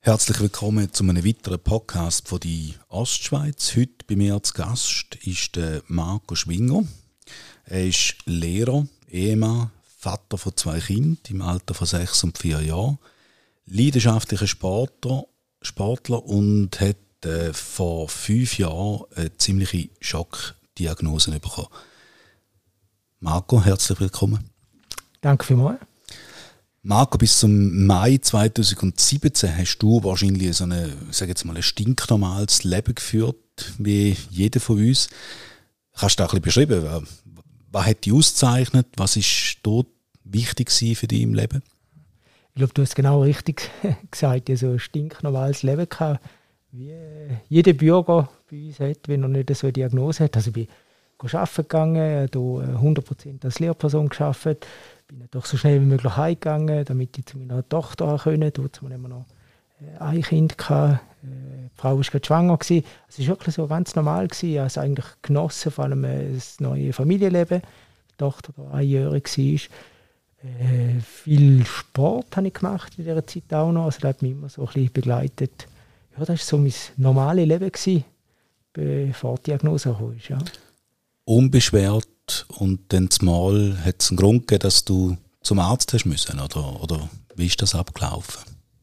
Herzlich willkommen zu einem weiteren Podcast von die Ostschweiz. Heute bei mir als Gast ist der Marco Schwinger. Er ist Lehrer, Ehemann, Vater von zwei Kindern im Alter von sechs und vier Jahren, leidenschaftlicher Sportler, Sportler und hat äh, vor fünf Jahren eine ziemliche Schockdiagnose bekommen. Marco, herzlich willkommen. Danke vielmals. Marco, bis zum Mai 2017 hast du wahrscheinlich so eine, sag jetzt mal, ein stinknormales Leben geführt, wie jeder von uns. Kannst du da ein bisschen beschreiben, was hat dich ausgezeichnet, was ist dort wichtig für dich im Leben? Ich glaube, du hast genau richtig gesagt, so ein stinknormales Leben gehabt, wie jeder Bürger bei uns hat, wenn er nicht so eine Diagnose hat. Also ich bin arbeiten gegangen, hier 100% als Lehrperson gearbeitet, bin doch so schnell wie möglich heimgegangen, damit ich zu meiner Tochter können. Dort haben wir immer noch äh, ein Kind gehabt. Äh, die Frau war gerade schwanger. Es war wirklich so ganz normal. Ich habe es eigentlich genossen, vor allem äh, das neue Familienleben. Die Tochter da einjährig war. Äh, viel Sport habe ich gemacht in dieser Zeit auch noch. Also das hat mich immer so ein bisschen begleitet. Ja, das war so mein normales Leben, gewesen, bevor die Diagnose kam. Unbeschwert und dann zumal hat es einen Grund gegeben, dass du zum Arzt hast müssen, oder, oder wie ist das abgelaufen?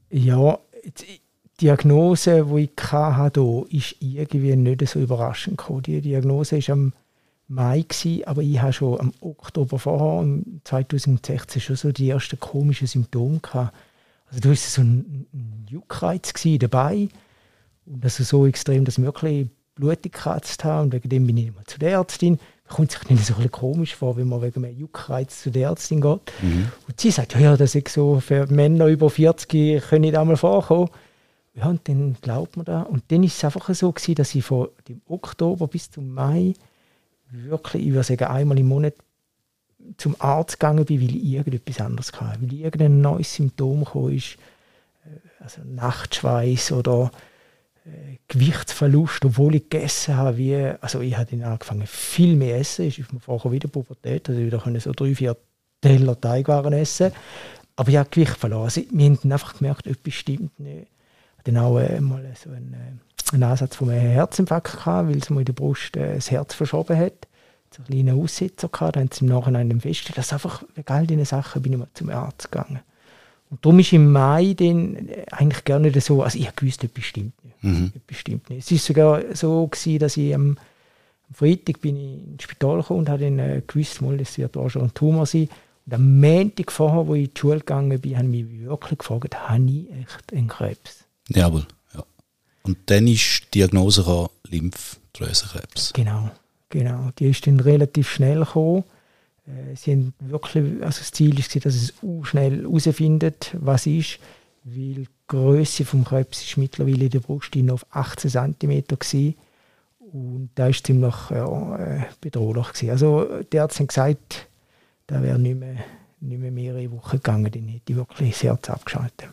Ja, die Diagnose, die ich hatte, ist irgendwie nicht so überraschend gekommen. Die Diagnose war am Mai, gewesen, aber ich hatte schon am Oktober vorher, 2016, schon so die ersten komischen Symptome. Gehabt. Also da war so ein, Juckreiz dabei und also so extrem, dass ich wirklich Blut gekratzt habe und wegen dem bin ich immer zu der Ärztin kommt sich nicht so ein komisch vor, wenn man wegen einem Juckreiz zu der Ärztin geht. Mhm. Und sie sagt, ja, das ist so, für Männer über 40 können nicht einmal vorkommen. Ja, und dann glaubt man da. Und dann ist es einfach so gewesen, dass ich von dem Oktober bis zum Mai wirklich, ich würde sagen, einmal im Monat zum Arzt gegangen bin, weil ich irgendetwas anderes hatte. Weil irgendein neues Symptom kam, äh, also Nachtschweiß oder Gewichtsverlust, obwohl ich gegessen habe, wie, also ich habe dann angefangen viel mehr essen, ich ist mir vorher wieder Pubertät, also wieder können so drei, vier Teller Teigwaren essen, aber ich habe Gewicht verloren. Also wir haben einfach gemerkt, etwas stimmt nicht. Dann auch äh, mal so einen, äh, einen Ansatz von einem Herzinfarkt gehabt, weil es mir in der Brust äh, das Herz verschoben hat. So einen kleinen Aussetzer gehabt, dann haben sie im Nachhinein festgestellt, dass einfach wegen all diesen Sachen bin ich mal zum Arzt gegangen. Und darum ist im Mai dann eigentlich gar nicht so, also ich habe gewusst, etwas stimmt nicht. Mhm. Etwas stimmt nicht. Es war sogar so, gewesen, dass ich am, am Freitag bin ich ins Spital gekommen und habe dann äh, gewusst, mal, das wird schon ein Tumor sein. Und am Montag vorher, wo ich in die Schule gegangen bin, haben mich wirklich gefragt, habe ich echt einen Krebs? Jawohl, ja. Und dann ist die Diagnose Lymphdrüsenkrebs. Genau, genau. Die ist dann relativ schnell gekommen. Äh, sie haben wirklich, also das Ziel ist, dass es schnell herausfindet, was ist, weil die Größe des Krebs ist mittlerweile in der Brust auf 18 cm gewesen. und da ist ziemlich äh, bedrohlich gewesen. Also die Ärzte haben gesagt, da wäre nicht mehr, nicht mehr mehrere Wochen gegangen, dann hätte ich wirklich das Herz abgeschaltet.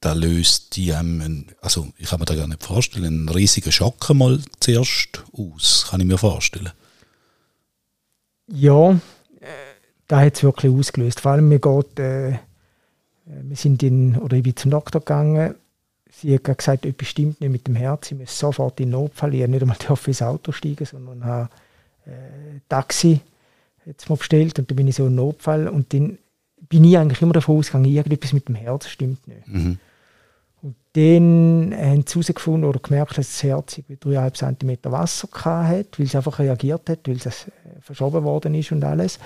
Da löst die ähm, also ich kann mir da gar nicht vorstellen, einen riesigen Schock mal zuerst aus, kann ich mir vorstellen. Ja, äh, da hat es wirklich ausgelöst. Vor allem, mir geht, äh, wir sind in, oder ich bin zum Doktor gegangen. Sie hat gesagt, etwas stimmt nicht mit dem Herz. Ich muss sofort in Notfall. Ich nicht einmal ins Auto steigen, sondern habe äh, Taxi jetzt mal bestellt und dann bin ich so in Notfall und dann bin ich eigentlich immer davon ausgegangen, irgendetwas mit dem Herz stimmt nicht. Mhm. Und dann haben sie herausgefunden oder gemerkt, dass das Herz 3,5 cm Wasser hatte, weil es einfach reagiert hat, weil es äh, verschoben worden ist und alles.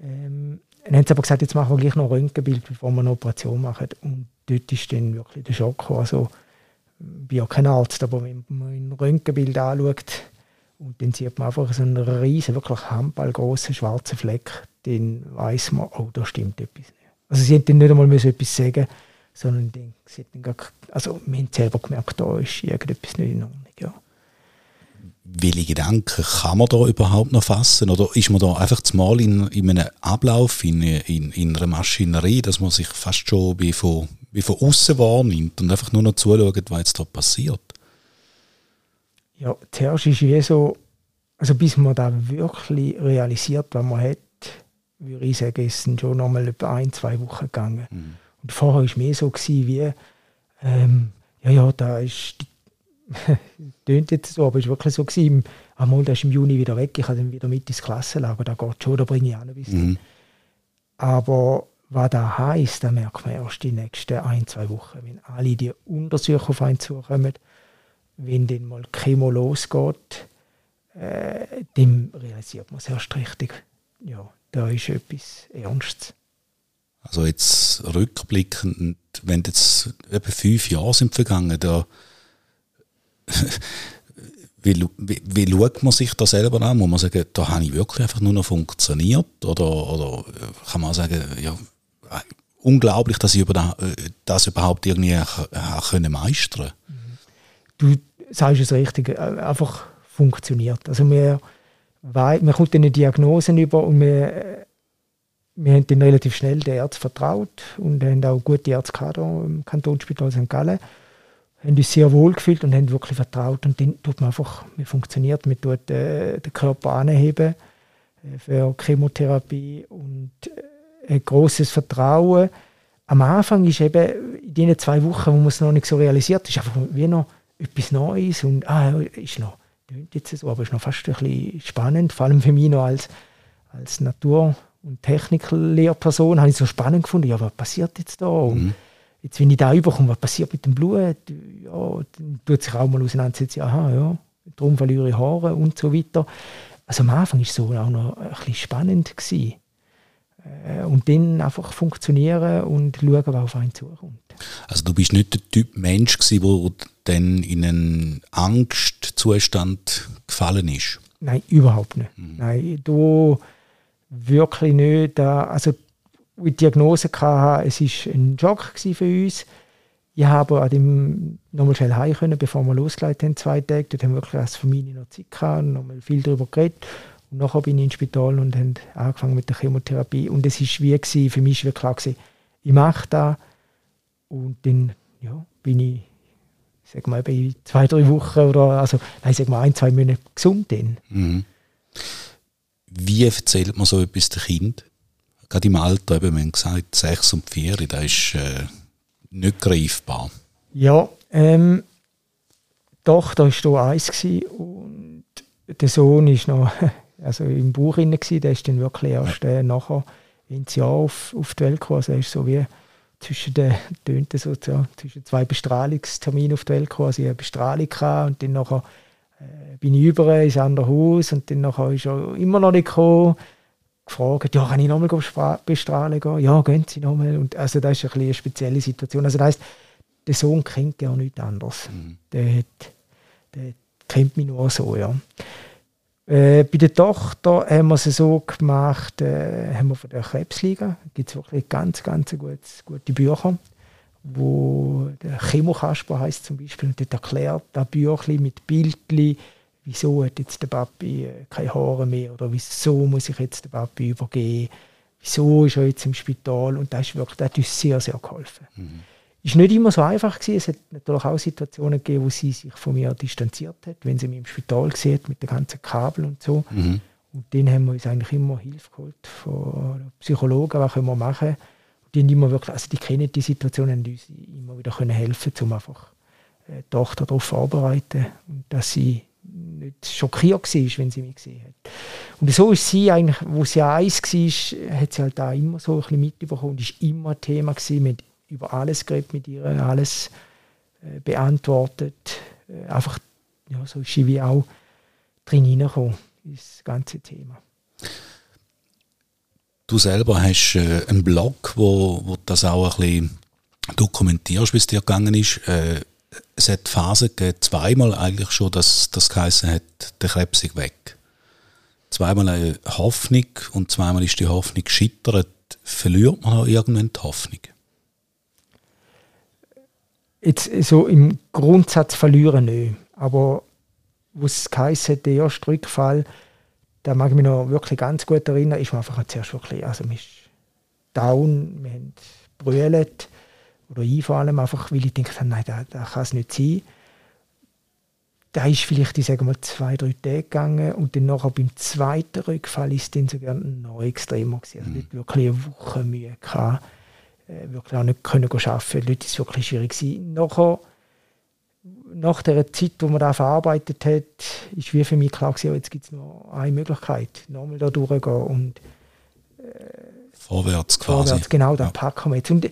Ähm, dann haben sie aber gesagt, jetzt machen wir gleich noch ein Röntgenbild, bevor wir eine Operation machen. Und dort ist dann wirklich der Schock gekommen. Also, ich bin ja kein Arzt, aber wenn man ein Röntgenbild anschaut und dann sieht man einfach so einen riesen, wirklich handballgroßen schwarzen Fleck, dann weiß man, oh, da stimmt etwas nicht. Also sie dann nicht einmal etwas sagen sondern dann also wir haben selber gemerkt, da ist irgendetwas nicht in Ordnung. Ja. Welche Gedanken kann man da überhaupt noch fassen? Oder ist man da einfach mal in, in einem Ablauf, in, in, in einer Maschinerie, dass man sich fast schon wie von, wie von außen wahrnimmt und einfach nur noch zuschaut, was jetzt da passiert? Ja, zuerst ist wie so, also bis man da wirklich realisiert, was man hat, würde ich sagen, ist es schon nochmal etwa ein, zwei Wochen gegangen. Mhm. Und vorher war es mehr so gewesen, wie, ähm, ja, ja, da ist, tönt jetzt so, aber es war wirklich so gewesen, einmal, der ist im Juni wieder weg, ich habe dann wieder mit ins Klassenlager, da geht schon, da bringe ich auch ein bisschen. Mhm. Aber was das heisst, das merkt man erst die nächsten ein, zwei Wochen, wenn alle die Untersuchungen auf einen zukommen, wenn dann mal Chemo losgeht, äh, dann realisiert man es erst richtig. Ja, da ist etwas Ernstes. Also jetzt rückblickend, wenn jetzt etwa fünf Jahre sind vergangen, da wie, wie, wie schaut man sich da selber an? Muss man sagen, da habe ich wirklich einfach nur noch funktioniert? Oder, oder kann man sagen, ja, unglaublich, dass ich über das, das überhaupt irgendwie können meistern Du sagst es richtig, äh, einfach funktioniert. Also wir, wir kommt eine Diagnosen über und wir, wir haben dann relativ schnell den Ärzten vertraut und haben auch gute Ärzte im Kantonsspital St. Gallen haben uns sehr wohl gefühlt und haben wirklich vertraut. Und dann tut man einfach, wie funktioniert, man tut äh, den Körper anheben äh, für Chemotherapie und äh, ein großes Vertrauen. Am Anfang ist eben in diesen zwei Wochen, wo man es noch nicht so realisiert, ist einfach wie noch etwas Neues und ah, ist noch, jetzt so, aber ist noch fast ein bisschen spannend, vor allem für mich noch als, als Natur- und Techniklehrperson habe ich es so spannend gefunden, ja, was passiert jetzt da? Mhm Jetzt, wenn ich da überkomme, was passiert mit dem Blut, ja, dann tut sich auch mal auseinandersetzen, aha, ja, darum verliere ich Haare und so weiter. Also am Anfang war es so auch noch ein bisschen spannend. Gewesen. Äh, und dann einfach funktionieren und schauen, was auf einen zukommt. Also du bist nicht der Typ Mensch der dann in einen Angstzustand gefallen ist? Nein, überhaupt nicht. Mhm. Nein, du wirklich nicht. Also die Diagnose hatte, es war ein Schock für uns. Ich habe an dem nochmal schnell heim können, bevor wir losgelegt haben, zwei Tage. Dort haben wir wirklich als Familie noch Zeit gehabt, nochmal viel darüber geredet. Und nachher bin ich ins Spital und haben angefangen mit der Chemotherapie. Und es war wie, gewesen, für mich war klar, gewesen, ich mache das. Und dann ja, bin ich, sag mal, bei zwei, drei Wochen oder, also, nein, sag mal, ein, zwei Monate gesund. Dann. Mhm. Wie erzählt man so etwas dem Kind? gerade im Alter, eben, wir haben gesagt, sechs und vier, das ist äh, nicht greifbar. Ja, ähm, doch, da war hier eins und der Sohn ist noch also im Bauch drin, der ist dann wirklich erst äh, nachher ins Jahr auf, auf die Welt gekommen. Also er ist so wie zwischen den tönte so, ja, zwischen zwei Bestrahlungsterminen auf die Welt gekommen. Also ich eine Bestrahlung und dann nachher bin ich über ins andere Haus und dann nachher ist er immer noch nicht gekommen gefragt, ja, kann ich nochmal bestrahlen gehen? Ja, gehen Sie nochmal. Und also das ist ein eine spezielle Situation. Also das heisst, der Sohn kennt ja nichts anderes. Mhm. Der, hat, der kennt mich nur so, ja. Äh, bei der Tochter haben wir es so gemacht, äh, haben wir von der Krebsliga, gibt es wirklich ganz, ganz gutes, gute Bücher, wo der Chemokasper heißt zum Beispiel, und dort erklärt das Büchlein mit Bildchen, wieso hat jetzt der Papi äh, keine Haare mehr oder wieso muss ich jetzt den Papi übergeben, wieso ist er jetzt im Spital und das, ist wirklich, das hat uns sehr, sehr geholfen. Mhm. Ist nicht immer so einfach gewesen. Es hat natürlich auch Situationen gegeben, wo sie sich von mir distanziert hat, wenn sie mich im Spital sieht mit den ganzen Kabel und so. Mhm. Und dann haben wir uns eigentlich immer Hilfe geholt von Psychologen, was können wir machen. Die immer wirklich, also die kennen die Situation und uns immer wieder können helfen, um einfach äh, die Tochter darauf vorzubereiten und dass sie nicht schockiert war, wenn sie mich gesehen hat. Und so ist sie eigentlich, wo sie eins war, hat sie halt da immer so ein bisschen mitbekommen und ist immer ein Thema gewesen. Haben über alles geredet mit ihr, alles äh, beantwortet. Äh, einfach, ja, so ist sie wie auch drin hineingekommen, das ganze Thema. Du selber hast äh, einen Blog, wo, wo das auch ein bisschen dokumentierst, wie es dir gegangen ist. Äh, es hat Phasen gegeben, zweimal eigentlich schon, dass das geheißen hat, der Krebs ist weg. Zweimal eine Hoffnung und zweimal ist die Hoffnung gescheitert. Verliert man auch irgendwann die Hoffnung? Jetzt so im Grundsatz verlieren nicht. Aber was es geheißen hat, der erste Rückfall, da mag ich mich noch wirklich ganz gut erinnern, ist man einfach zuerst wirklich, also man ist down, wir haben brüllt, oder ich vor allem, einfach weil ich denke, nein, das, das kann es nicht sein. da ist vielleicht, ich sage mal, zwei, drei Tage gegangen und dann nachher beim zweiten Rückfall ist dann sogar noch extremer gewesen. Also mhm. wirklich eine Woche Mühe gehabt, äh, wirklich auch nicht können arbeiten. Die Leute ist wirklich schwierig gewesen. Nachher, nach der Zeit, wo man da verarbeitet hat, ist wie für mich klar gewesen, jetzt gibt es noch eine Möglichkeit, nochmal da durchgehen und äh, vorwärts quasi. Vorwärts, genau, da ja. packen wir jetzt. Und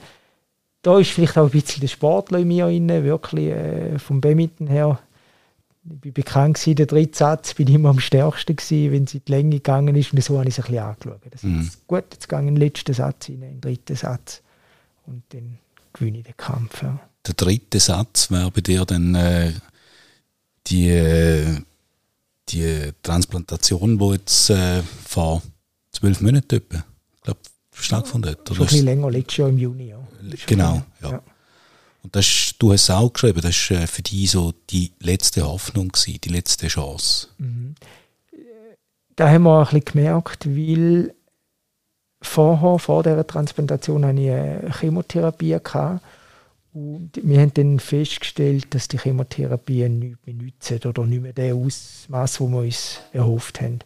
da ist vielleicht auch ein bisschen der Sportler in mir drin, wirklich äh, vom Badminton her ich bin bekannt gewesen, der dritte Satz bin ich immer am stärksten gewesen, wenn es in die Länge gegangen ist. Und so habe ich es ein bisschen angeschaut. Das mhm. ist gut, jetzt gehe ich in den letzten Satz rein, in den dritten Satz. Und dann gewinne ich den Kampf. Ja. Der dritte Satz wäre bei dir dann äh, die, die Transplantation, die jetzt äh, vor zwölf Monaten etwa, ich glaube, von dort. Schon ein bisschen länger, letztes Jahr im Juni. Ja. Genau, ja. ja. Und das, du hast es auch geschrieben, das war äh, für dich so die letzte Hoffnung, gewesen, die letzte Chance. Mhm. Da haben wir ein bisschen gemerkt, weil vorher, vor dieser Transplantation, hatte ich eine Chemotherapie. Gehabt. Und wir haben dann festgestellt, dass die Chemotherapie nichts mehr nützt oder nicht mehr das Ausmaß, das wir uns erhofft haben.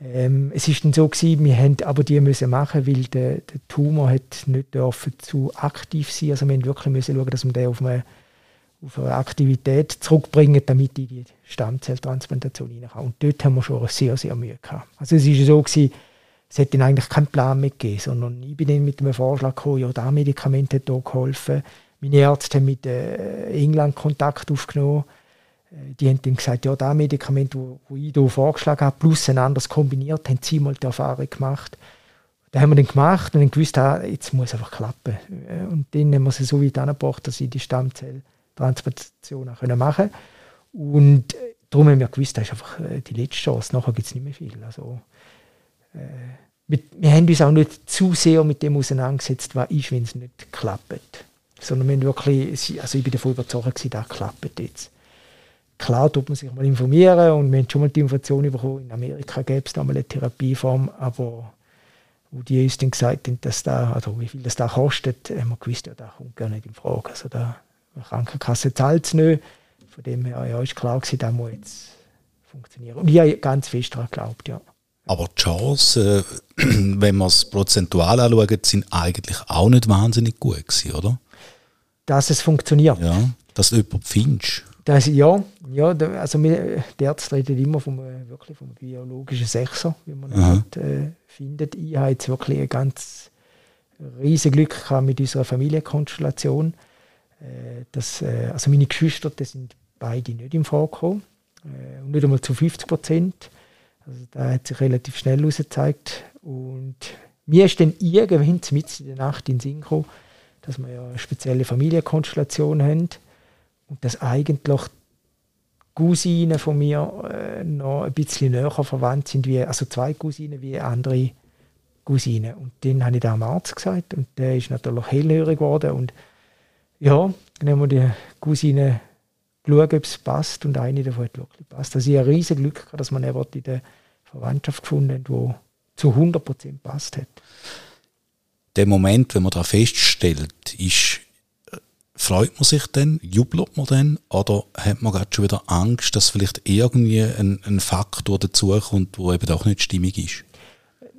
Ähm, es ist dann so gewesen, wir haben aber die müssen machen, weil der, der Tumor hat nicht dürfen zu aktiv sein. Also wir haben wirklich müssen schauen, dass wir den auf eine, auf eine Aktivität zurückbringen, damit in die Stammzelltransplantation reinkommt. Und dort haben wir schon sehr, sehr Mühe gehabt. Also es ist so gewesen, es hat dann eigentlich keinen Plan mehr gegeben, sondern ich bin dann mit einem Vorschlag gekommen, ja, das Medikament hat hier geholfen. Meine Ärzte haben mit äh, England Kontakt aufgenommen äh, die haben dann gesagt, ja, das Medikament, das ich hier vorgeschlagen habe, plus ein anderes kombiniert, haben sie mal die Erfahrung gemacht. Das haben wir dann gemacht und dann gewusst, ah, jetzt muss es einfach klappen. Äh, und dann haben wir sie so weit angebracht, dass sie die Stammzelltransplantation machen können. Und äh, darum haben wir gewusst, das ist einfach die letzte Chance. Nachher gibt es nicht mehr viel. Also, äh, mit, wir haben uns auch nicht zu sehr mit dem auseinandergesetzt, was ist, wenn es nicht klappt. Sondern wir wirklich, also ich bin davon überzeugt, dass klappt jetzt klar tut man sich mal informieren und wir haben schon mal die Information bekommen, in Amerika gäbe es da mal eine Therapieform, aber wo die uns dann gesagt haben, dass da, also wie viel das da kostet, haben wir gewusst, ja, da kommt gar nicht in Frage. Also da, die Krankenkasse zahlt es nicht. Von dem her ja, ist klar gewesen, das muss jetzt funktionieren. Und ich habe ganz fest daran geglaubt, ja. Aber die Chancen, wenn man es prozentual anschaut, sind eigentlich auch nicht wahnsinnig gut gewesen, oder? Dass es funktioniert. Ja, dass du jemanden findest. Das, ja, ja, also wir, die Ärzte reden immer vom, wirklich vom biologischen Sechser, wie man halt, äh, findet. Ich habe jetzt wirklich ein ganz riesiges Glück gehabt mit unserer Familienkonstellation. Äh, dass, äh, also meine Geschwister die sind beide nicht im Vorkommen. Äh, und nicht einmal zu 50 Prozent. Also da hat sich relativ schnell herausgezeigt. Und mir ist dann irgendwann mit in der Nacht in Synchro, dass wir ja eine spezielle Familienkonstellation haben und dass eigentlich Cousinen von mir äh, noch ein bisschen näher verwandt sind, wie, also zwei Cousinen wie andere Cousinen. Und dann habe ich da am Arzt gesagt und der ist natürlich hellhörig geworden und ja, dann haben wir die Cousine geschaut, ob es passt und eine davon hat wirklich passt. Also ich ein riesiges Glück gehabt, dass man in der Verwandtschaft gefunden hat, die zu 100% passt hat. Der Moment, wenn man da feststellt, ist freut man sich dann, jubelt man dann oder hat man gerade schon wieder Angst, dass vielleicht irgendwie ein, ein Faktor dazukommt, der eben auch nicht stimmig ist?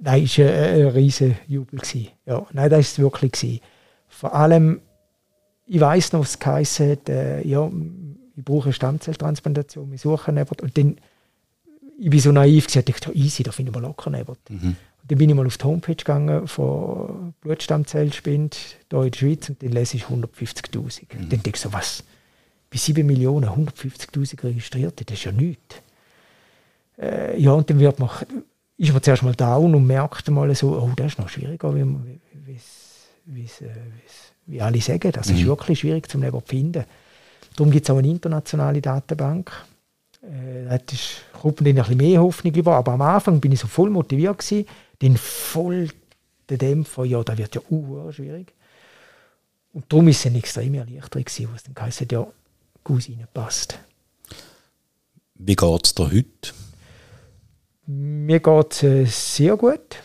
Nein, es war ein, ein riesiger Jubel. Ja, nein, das war es wirklich. Gewesen. Vor allem, ich weiß noch, was es hat, äh, ja, ich brauche eine Stammzelltransplantation, wir suchen jemanden. Und dann, ich war so naiv, ich dachte, easy, da finden wir locker jemanden. Mhm. Dann bin ich mal auf die Homepage gegangen von Blutstammzellspende hier in der Schweiz und dann lese ich 150'000. Mhm. Dann denke ich so, was? Bei 7 Millionen 150'000 Registrierte, das ist ja nichts. Äh, ja, und dann wird man, ist man zuerst mal down und merkt mal so, oh, das ist noch schwieriger, wie, wie, wie, wie alle sagen. Das mhm. ist wirklich schwierig zum zu finden. Darum gibt es auch eine internationale Datenbank. Äh, da kommt dann ein bisschen mehr Hoffnung über. Aber am Anfang bin ich so voll motiviert gewesen den voll der Dämpfer, ja, das wird ja uh, schwierig. Und darum ist es eine extreme Erleichterung gewesen, was dann heisst, ja, Cousine passt. Wie geht es dir heute? Mir geht es äh, sehr gut.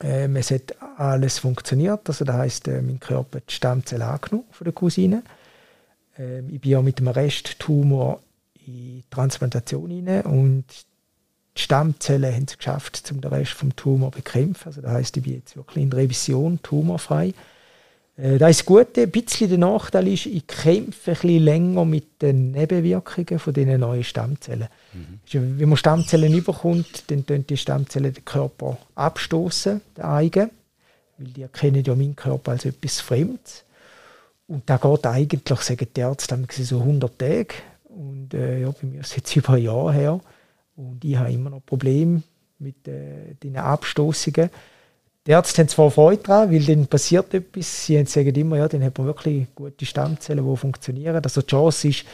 Ähm, es hat alles funktioniert. Also das heisst, äh, mein Körper hat die Stammzelle angenommen von der Cousine. Ähm, ich bin ja mit dem Resttumor in die Transplantation rein und die Stammzellen haben es geschafft, um den Rest vom Tumor zu bekämpfen. Also das heisst, ich bin jetzt wirklich in Revision, tumorfrei. Äh, das ist das Gute. Ein bisschen der Nachteil ist, ich kämpfe ein bisschen länger mit den Nebenwirkungen von diesen neuen Stammzellen. Mhm. Wenn man Stammzellen überkommt, dann tun die Stammzellen den Körper abstoßen, den eigenen, weil die erkennen ja meinen Körper als etwas Fremdes. Und da geht eigentlich, sagen die Ärzte, so 100 Tage. Und äh, ja, bei mir ist es jetzt über ein Jahr her. Und ich habe immer noch Probleme mit äh, den Abstoßungen. Die Ärzte haben zwar Freude daran, weil dann passiert etwas. Sie sagen immer, ja, dann hat man wirklich gute Stammzellen, die funktionieren. Also die Chance ist,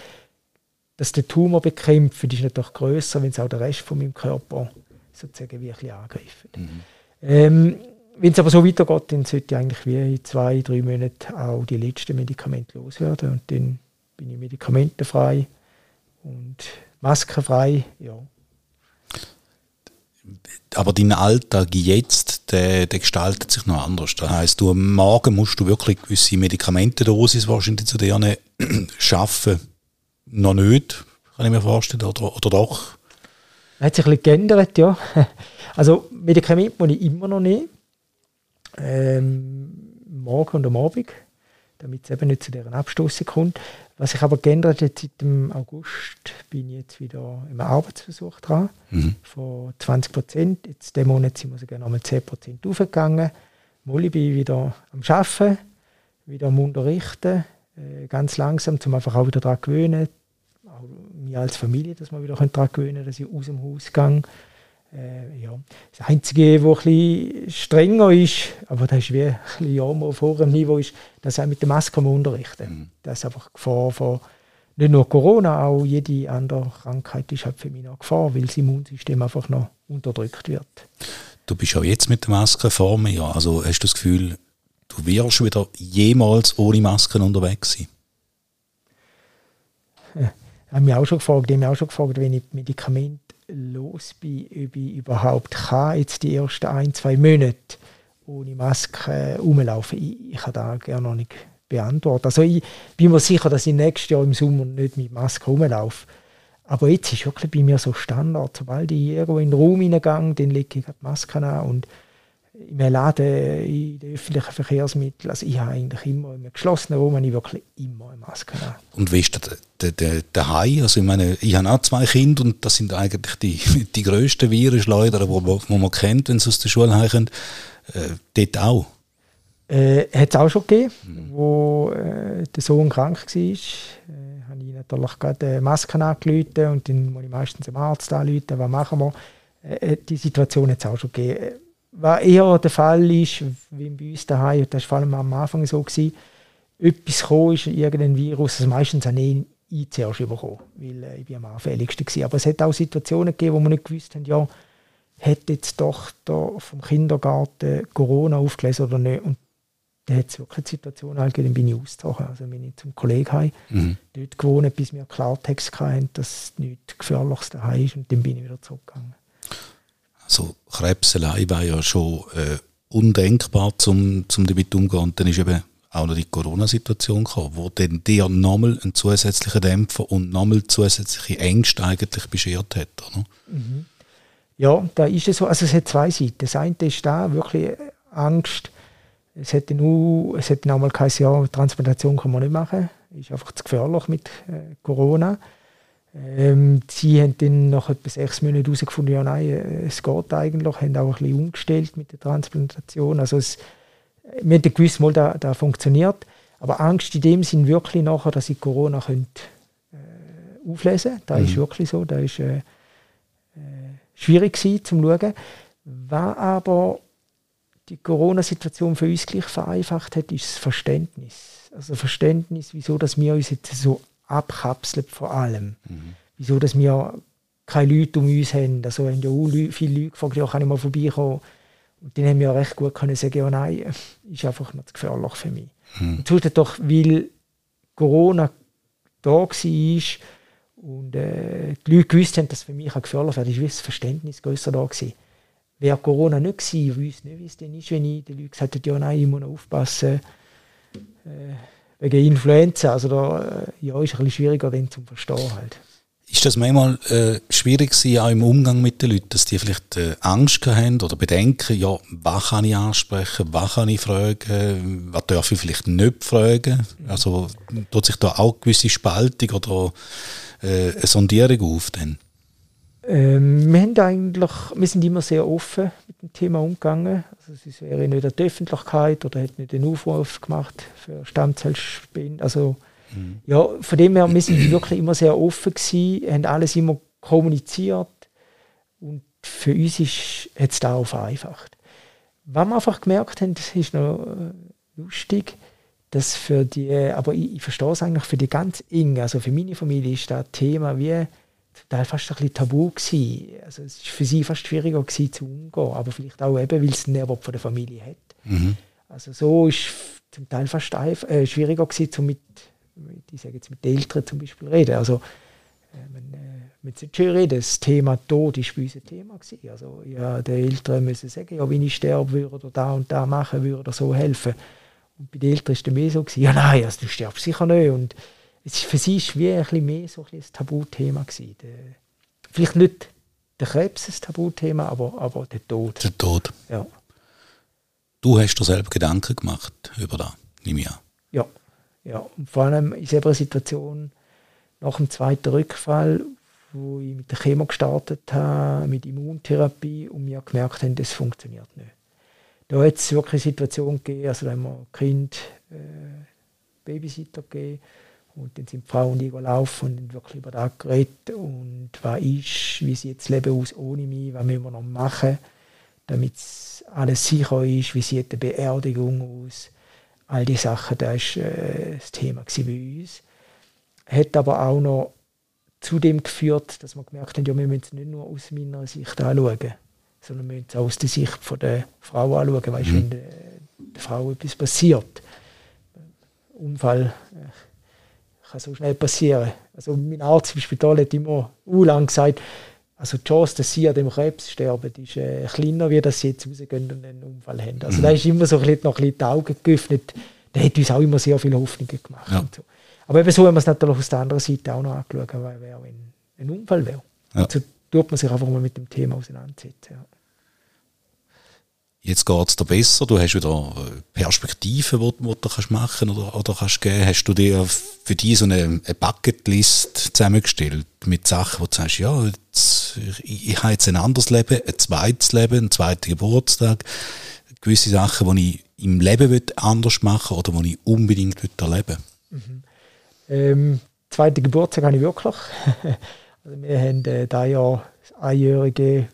dass der Tumor bekämpft, ist natürlich größer, wenn es auch der Rest von meinem Körper sozusagen wirklich angreift. Mhm. Ähm, wenn es aber so weitergeht, dann sollte ich eigentlich wie in zwei, drei Monaten auch die letzten Medikamente loswerden. Und dann bin ich medikamentenfrei und maskenfrei. Ja. Aber dein Alltag jetzt, der, der gestaltet sich noch anders. Das heisst, du am Morgen musst du wirklich gewisse Medikamentendosis wahrscheinlich zu dir schaffen. Noch nicht, kann ich mir vorstellen, oder, oder doch? Hat sich ein bisschen geändert, ja. Also Medikamente muss ich immer noch nehmen ähm, morgen und am Abend, damit es eben nicht zu deren Abstoßung kommt. Was sich aber geändert hat, seit dem August bin ich jetzt wieder im Arbeitsversuch dran, mhm. von 20 Prozent. Jetzt diesen Monat sind wir sogar noch mal 10 Prozent aufgegangen. Molly bin ich wieder am Arbeiten, wieder am Unterrichten, äh, ganz langsam, um einfach auch wieder daran gewöhnen, auch mir als Familie, dass wir wieder daran gewöhnen dass ich aus dem Haus gehe äh, ja. Das Einzige, was ein strenger ist, aber das ist wie ein bisschen Jahr auf hohem Niveau, ist, dass auch mit der Maske unterrichten. Mhm. Das ist einfach Gefahr von nicht nur Corona, auch jede andere Krankheit ist halt für mich noch Gefahr, weil das Immunsystem einfach noch unterdrückt wird. Du bist auch jetzt mit der Maske vor mir. Also hast du das Gefühl, du wirst wieder jemals ohne Masken unterwegs sein? Ja, haben mich auch schon gefragt, die haben mich auch schon gefragt, wenn ich Medikamente los bin, ob ich überhaupt kann, jetzt die ersten ein, zwei Monate ohne Maske rumlaufen. Ich, ich kann da gerne noch nicht beantworten. Also ich bin mir sicher, dass ich nächstes Jahr im Sommer nicht mit Maske rumlaufe. Aber jetzt ist wirklich bei mir so Standard. Sobald ich irgendwo in den Raum hineingehe, dann lege ich die Maske an und im Laden, in den öffentlichen Verkehrsmitteln, also ich habe eigentlich immer im geschlossenen Raum ich wirklich immer eine Maske an. Und wie ist der, der, der, der Hai? Also ich meine, ich habe auch zwei Kinder und das sind eigentlich die, die grössten Virenschleuder, die wo man kennt, wenn sie aus der Schule kommen. Äh, dort auch? Äh, hat es auch schon gegeben, mhm. wo äh, der Sohn krank war. Äh, habe ich natürlich gerade Masken angerufen und dann muss ich meistens dem Arzt anrufen, was machen wir. Äh, die Situation hat es auch schon gegeben was eher der Fall ist, wie bei uns daheim, das war vor allem am Anfang so, gewesen, etwas gekommen ist, irgendein Virus, also meistens habe ich ich zuerst bekommen, weil äh, ich bin am anfälligsten war. Aber es hat auch Situationen gegeben, wo wir nicht gewusst haben, ja, hat jetzt die Tochter vom Kindergarten Corona aufgelesen oder nicht? Und da hat es wirklich Situationen halt gegeben, dann bin ich ausgezogen. Also bin ich zum Kollegen heim, mhm. dort gewohnt, bis wir Klartext hatten, dass nichts Gefährliches daheim ist und dann bin ich wieder zurückgegangen so Krebs allein war ja schon äh, undenkbar, um zum damit umzugehen. Und dann ist eben auch noch die Corona-Situation gekommen, wo dann dir nochmal einen zusätzlichen Dämpfer und nochmal zusätzliche Ängste eigentlich beschert hat. Oder? Mhm. Ja, da ist es so. Also es hat zwei Seiten. Das eine ist da wirklich Angst. Es hätte nur, es hätte nochmal geheißen, ja, Transplantation kann man nicht machen. Ist einfach zu gefährlich mit äh, Corona. Ähm, sie haben dann nach etwa sechs Monaten herausgefunden, ja nein, äh, es geht eigentlich, haben auch ein bisschen umgestellt mit der Transplantation. Also es, wir haben gewusst, mal, da, da funktioniert. Aber Angst in dem Sinn wirklich nachher, dass ich Corona könnte, äh, auflesen könnte. Das mhm. ist wirklich so. Das ist äh, äh, schwierig gewesen, zum Schauen. Was aber die Corona-Situation für uns gleich vereinfacht hat, ist das Verständnis. Also Verständnis, wieso dass wir uns jetzt so abkapselt vor allem. Mhm. Wieso, dass wir keine Leute um uns haben. Also haben ja auch viele Leute gefragt, ja, kann ich mal vorbeikommen? Und dann haben wir recht gut können sagen, ja nein, ist einfach noch zu gefährlich für mich. Mhm. Und sonst doch, weil Corona da war und äh, die Leute gewusst haben, dass für mich auch gefährlich wäre, ist das Verständnis größer da gewesen. Wäre Corona nicht gewesen, ich nicht, wie es denn ist, wenn ich den Leuten gesagt hätte, ja nein, ich muss aufpassen, äh, wegen Influenza. Also da äh, ja, ist ein bisschen schwieriger dann zum Verstehen halt. Ist das manchmal äh, schwierig gewesen, auch im Umgang mit den Leuten, dass die vielleicht äh, Angst haben oder Bedenken, ja, was kann ich ansprechen, was kann ich fragen, was darf ich vielleicht nicht fragen? Also tut sich da auch eine gewisse Spaltung oder äh, eine Sondierung auf? Dann? Ähm, wir, haben eigentlich, wir sind immer sehr offen mit dem Thema umgegangen. Also es wäre nicht an die Öffentlichkeit oder hat nicht den Aufruf gemacht für Stammzellspenden. Also Mhm. Ja, von dem her, wir sind wirklich immer sehr offen gewesen, haben alles immer kommuniziert und für uns hat es da auch vereinfacht. Was wir einfach gemerkt haben, das ist noch äh, lustig, dass für die, aber ich, ich verstehe es eigentlich für die ganz enge, also für meine Familie ist das Thema wie zum Teil fast ein bisschen tabu gewesen. Also es ist für sie fast schwieriger gewesen zu umgehen, aber vielleicht auch eben, weil es den Nährbock von der Familie hat. Mhm. Also so ist zum Teil fast äh, schwieriger gewesen, um mit ich sage jetzt mit den Eltern zum Beispiel reden. Also, äh, wenn, äh, mit schön reden, das Thema Tod ist bei uns ein Thema gewesen. Also, ja, die Eltern müssen sagen, ja, wenn ich sterbe, würde oder da und da machen, würde oder so helfen. Und bei den Eltern ist es mehr so gewesen, ja, nein, also, du stirbst sicher nicht. Und es für sie ist wie ein bisschen mehr so ein, ein Tabuthema gewesen. Vielleicht nicht der Krebs ein Tabuthema, aber, aber der Tod. Der Tod. Ja. Du hast dir selber Gedanken gemacht über das, nehme ich an. Ja. Ja, und vor allem in selber Situation nach dem zweiten Rückfall, wo ich mit der Chemo gestartet habe, mit Immuntherapie und wir gemerkt haben, das funktioniert nicht. Da hat es wirklich eine Situation gegeben, also da haben wir Kind, äh, Babysitter gegeben und dann sind die Frau und ich gelaufen und haben wirklich über das geredet und was ist, wie sieht das Leben aus ohne mich, was müssen wir noch machen, damit alles sicher ist, wie sieht die Beerdigung aus, all die Sachen, das war äh, das Thema bei uns. Hat aber auch noch zu dem geführt, dass wir gemerkt haben, ja, wir müssen es nicht nur aus meiner Sicht anschauen, sondern wir müssen es auch aus der Sicht von der Frau anschauen. Weißt, mhm. wenn der, der, Frau etwas passiert, Unfall äh, kann so schnell passieren. Also mein Arzt im Spital hat immer uh, lang gesagt, also die Chance, dass sie an dem Krebs sterben, ist äh, kleiner, wie dass sie jetzt rausgehen und einen Unfall haben. Also mhm. da ist immer so ein bisschen, noch ein bisschen die Augen geöffnet. Der hat uns auch immer sehr viele Hoffnungen gemacht. Ja. So. Aber eben so haben wir es natürlich aus der anderen Seite auch noch angeschaut, weil wäre, wenn ein Unfall wäre. Ja. Also tut man sich einfach mal mit dem Thema auseinandersetzen. Ja. Jetzt geht es dir besser, du hast wieder Perspektiven, die, die du kannst machen oder, oder kannst geben. Hast du dir für dich so eine, eine Bucketlist zusammengestellt mit Sachen, wo du sagst, ja, jetzt, ich, ich habe jetzt ein anderes Leben, ein zweites Leben, einen zweiten Geburtstag, gewisse Sachen, die ich im Leben anders machen oder die ich unbedingt erleben mhm. ähm, Zweiten Geburtstag habe ich wirklich. also wir haben äh, da ja einjährige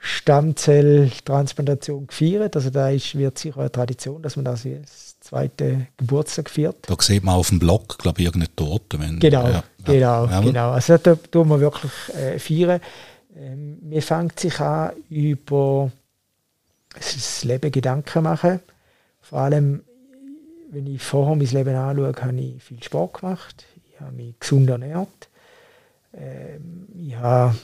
Stammzelltransplantation gefeiert. Also da ist, wird sicher eine Tradition, dass man das als zweite Geburtstag feiert. Da sieht man auf dem Blog, glaube ich, irgendeine Torte. Wenn, genau, ja, genau, ja. genau. Also da tun wir wirklich äh, feiern. Ähm, mir fängt sich an über das Leben Gedanken machen. Vor allem, wenn ich vorher mein Leben anschaue, habe ich viel Sport gemacht. Ich habe mich gesund ernährt. Ähm, ich habe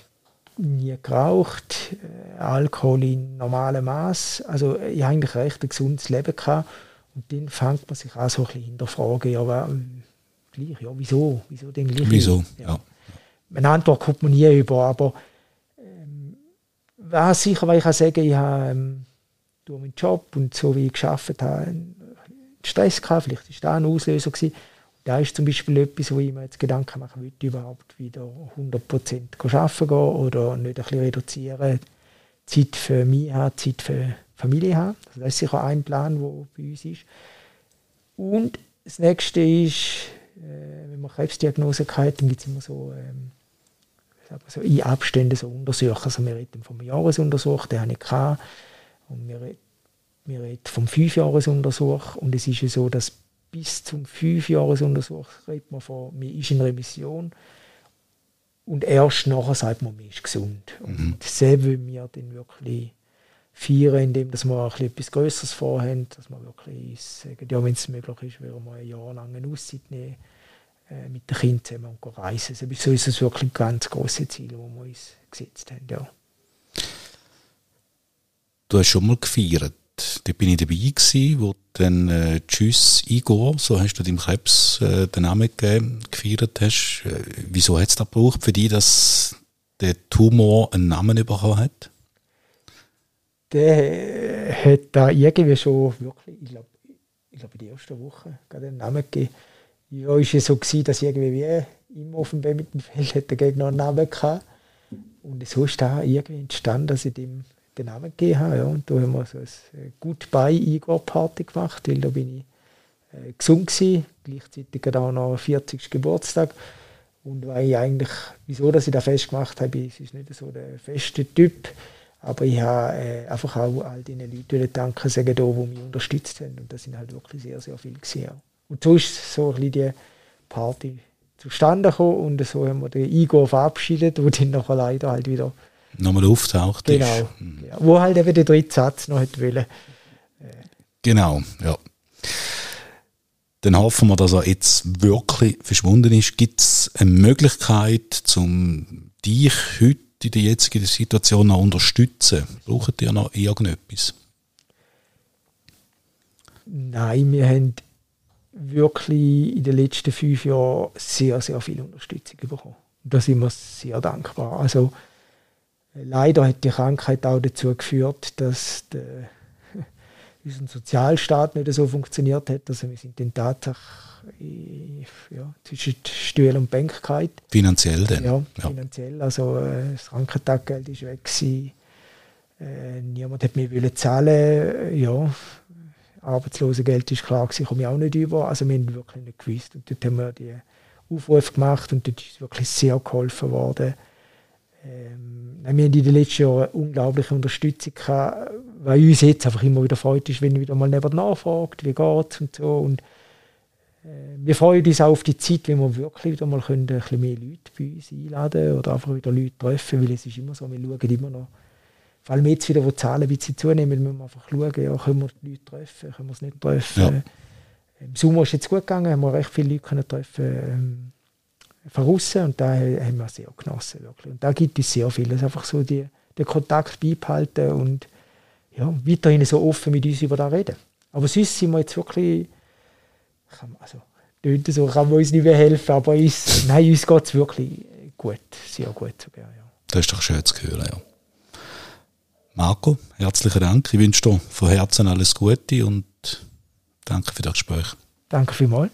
nie geraucht, äh, Alkohol in normalem Maß. Also ich habe eigentlich recht ein gesundes Leben gehabt. Und dann fängt man sich auch so ein bisschen hinterfragen, ja, aber, ähm, gleich, ja, wieso? Wieso denn gleich? Wieso, ja. ja. Eine Antwort kommt man nie über, aber ähm, was sicher, weil ich kann sagen, ich habe ähm, durch meinen Job und so wie ich geschafft habe, Stress gehabt, vielleicht war das ein Auslöser gewesen da ist zum Beispiel etwas, wo ich mir jetzt Gedanken machen will, überhaupt wieder 100% arbeiten gehen oder nicht ein bisschen reduzieren, Zeit für mich haben, Zeit für Familie haben. Also das ist sicher ein Plan, der bei uns ist. Und das nächste ist, äh, wenn man Krebsdiagnose hat, dann gibt es immer so, ähm, so in Abständen so Untersuchungen. Also wir reden vom Jahresuntersuch, den habe ich gehabt. Und wir, wir reden vom Fünfjahresuntersuch. Und es ist so, dass bis zum Fünfjahresuntersuch redet man von, man ist in Remission. Und erst nachher sagt man, man ist gesund. Und mhm. das wollen wir dann wirklich feiern, indem dass wir ein etwas Größeres vorhaben, dass wir wirklich sagen, ja, wenn es möglich ist, werden wir ein Jahr lang eine Auszeit nehmen, äh, mit den Kindern zusammen und reisen. Also, so ist es wirklich ein ganz grosses Ziel, das wir uns gesetzt haben. Ja. Du hast schon mal gefeiert da bin ich dabei gewesen, wo dann äh, Tschüss Igor, so hast du deinem Krebs äh, den Namen gegeben, gefeiert hast. Äh, wieso hat es da gebraucht für dich, dass der Tumor einen Namen bekommen hat? Der hat da irgendwie schon wirklich, ich glaube, ich glaube in der ersten Woche gerade einen Namen gegeben. Ja, war es so gewesen, dass irgendwie wie immer auf dem Badmintonfeld hat der Gegner einen Namen gehabt. Und so ist da irgendwie entstanden, dass ich dem den Namen gegeben. Ja. Und da haben wir so eine Goodbye Igor Party gemacht, weil da bin ich äh, gesund gewesen, gleichzeitig auch noch 40. Geburtstag. Und weil ich eigentlich, wieso dass ich das festgemacht habe, es ist nicht so der feste Typ, aber ich habe äh, einfach auch all den Leuten danken sagen, die mich unterstützt haben. Und das sind halt wirklich sehr, sehr viele gewesen. Und so ist so ein bisschen die Party zustande gekommen und so haben wir den Igor verabschiedet, wo dann nachher leider halt wieder nochmal auftaucht genau. Mhm. Wo halt eben der dritte Satz noch hätte wollen. Genau, ja. Dann hoffen wir, dass er jetzt wirklich verschwunden ist. Gibt es eine Möglichkeit, um dich heute in der jetzigen Situation noch unterstützen? Braucht ihr noch irgendetwas? Nein, wir haben wirklich in den letzten fünf Jahren sehr, sehr viel Unterstützung bekommen. Da sind wir sehr dankbar. Also, leider hat die Krankheit auch dazu geführt, dass der, unser Sozialstaat nicht so funktioniert hat. Also wir sind dann tatsächlich ja, zwischen Stuhl und Bank. Finanziell denn? Ja, finanziell. Also äh, das Krankentaggeld ist weg. Gewesen. Äh, niemand hat mir zahlen. Ja, Arbeitslosengeld ist klar, ich komme auch nicht über. Also wir haben wirklich nicht gewusst. Und dort haben wir die Aufrufe gemacht und dort ist wirklich sehr geholfen worden. Ähm, wir haben in den letzten Jahren unglaubliche Unterstützung gehabt, weil uns jetzt einfach immer wieder freut ist, wenn wieder mal jemand nachfragt, wie geht es und so. Und äh, wir freuen uns auch auf die Zeit, wenn wir wirklich wieder mal können, ein bisschen mehr Leute bei uns einladen oder einfach wieder Leute treffen, weil es ist immer so, wir schauen immer noch vor allem jetzt wieder, wo die Zahlen ein bisschen zunehmen, müssen wir einfach schauen, ja, können wir die Leute treffen, können wir es nicht treffen. Ja. Im Sommer ist es jetzt gut gegangen, haben wir recht viele Leute können treffen außen und da haben wir sehr genossen. Wirklich. Und da gibt es sehr viel. einfach so die, den Kontakt beibehalten und ja, weiterhin so offen mit uns über das reden. Aber sonst sind wir jetzt wirklich, also, so kann man uns nicht mehr helfen, aber uns, nein, uns geht es wirklich gut, sehr gut sogar. Ja. Das ist doch schön zu hören, ja. Marco, herzlichen Dank. Ich wünsche dir von Herzen alles Gute und danke für das Gespräch. Danke vielmals.